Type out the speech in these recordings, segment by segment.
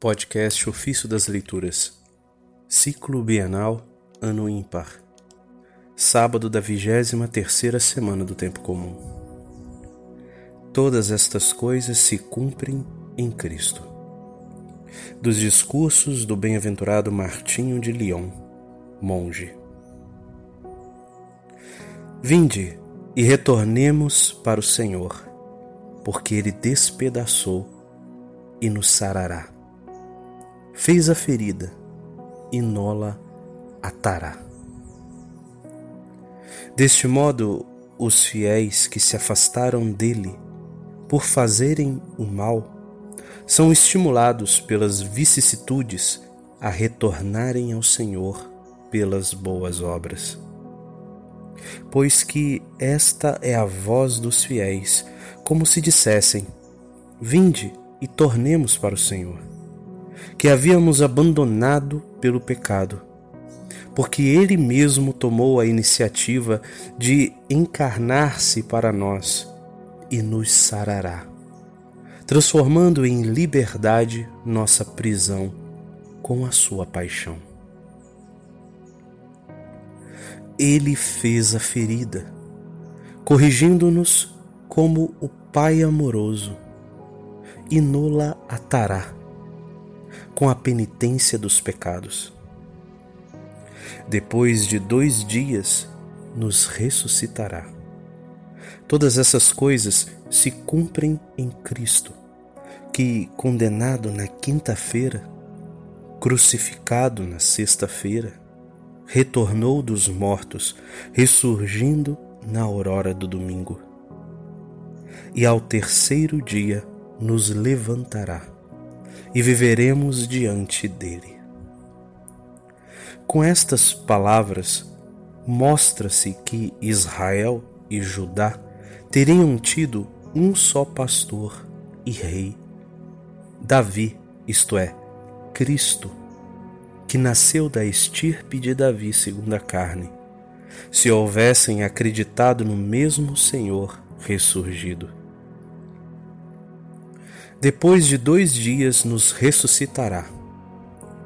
Podcast Ofício das Leituras, Ciclo Bienal, Ano Ímpar, Sábado da vigésima terceira semana do Tempo Comum. Todas estas coisas se cumprem em Cristo. Dos discursos do bem-aventurado Martinho de Lyon, monge. Vinde e retornemos para o Senhor, porque Ele despedaçou e nos sarará fez a ferida e nola atará. Deste modo, os fiéis que se afastaram dele por fazerem o mal são estimulados pelas vicissitudes a retornarem ao Senhor pelas boas obras. Pois que esta é a voz dos fiéis, como se dissessem: Vinde e tornemos para o Senhor que havíamos abandonado pelo pecado, porque Ele mesmo tomou a iniciativa de encarnar-se para nós e nos sarará, transformando em liberdade nossa prisão com a Sua paixão. Ele fez a ferida, corrigindo-nos como o Pai amoroso, e nola atará com a penitência dos pecados. Depois de dois dias, nos ressuscitará. Todas essas coisas se cumprem em Cristo, que, condenado na quinta-feira, crucificado na sexta-feira, retornou dos mortos, ressurgindo na aurora do domingo. E ao terceiro dia nos levantará e viveremos diante dele. Com estas palavras, mostra-se que Israel e Judá teriam tido um só pastor e rei, Davi, isto é, Cristo, que nasceu da estirpe de Davi segundo a carne, se houvessem acreditado no mesmo Senhor ressurgido depois de dois dias nos ressuscitará,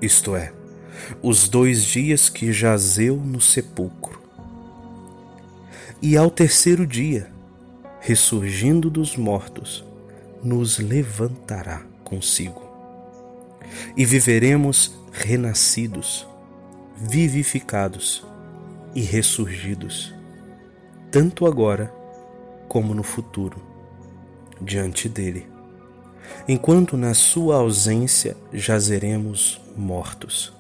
isto é, os dois dias que jazeu no sepulcro. E ao terceiro dia, ressurgindo dos mortos, nos levantará consigo. E viveremos renascidos, vivificados e ressurgidos, tanto agora como no futuro, diante dele enquanto na sua ausência jazeremos mortos.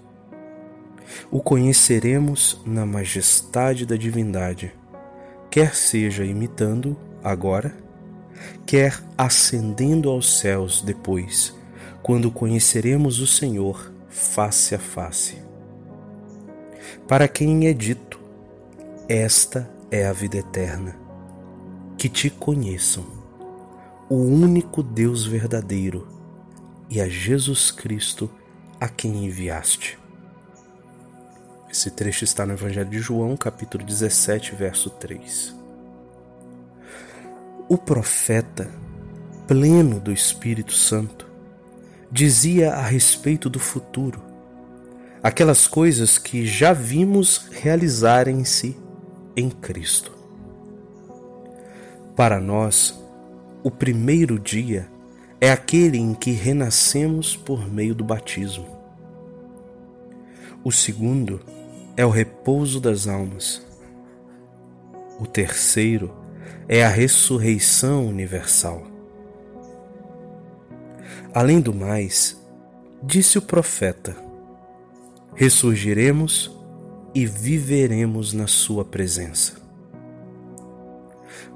O conheceremos na majestade da divindade, quer seja imitando agora, quer ascendendo aos céus depois, quando conheceremos o Senhor face a face. Para quem é dito, esta é a vida eterna, que te conheçam o único Deus verdadeiro e a Jesus Cristo a quem enviaste. Esse trecho está no Evangelho de João, capítulo 17, verso 3. O profeta, pleno do Espírito Santo, dizia a respeito do futuro, aquelas coisas que já vimos realizarem-se em Cristo. Para nós, o primeiro dia é aquele em que renascemos por meio do batismo. O segundo é o repouso das almas. O terceiro é a ressurreição universal. Além do mais, disse o profeta: ressurgiremos e viveremos na Sua presença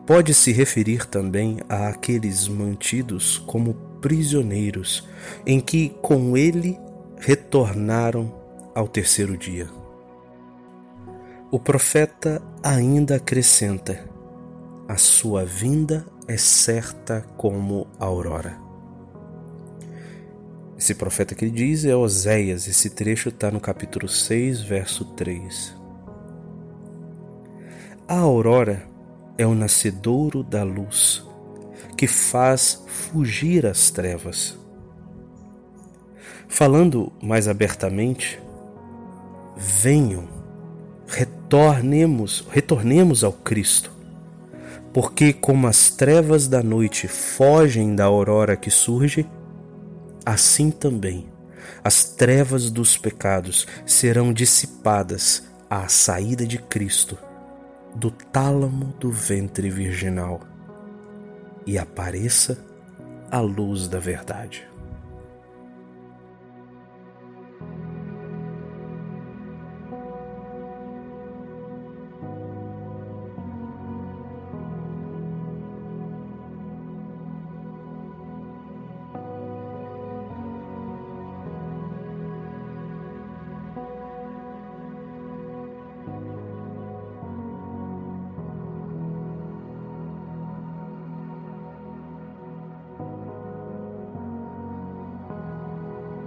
pode se referir também àqueles mantidos como prisioneiros, em que com ele retornaram ao terceiro dia. O profeta ainda acrescenta: a sua vinda é certa como a aurora. Esse profeta que ele diz é Oséias, esse trecho está no capítulo 6, verso 3. A aurora é o nascedouro da luz, que faz fugir as trevas. Falando mais abertamente, venham, retornemos, retornemos ao Cristo, porque como as trevas da noite fogem da aurora que surge, assim também as trevas dos pecados serão dissipadas à saída de Cristo do tálamo do ventre virginal e apareça a luz da verdade.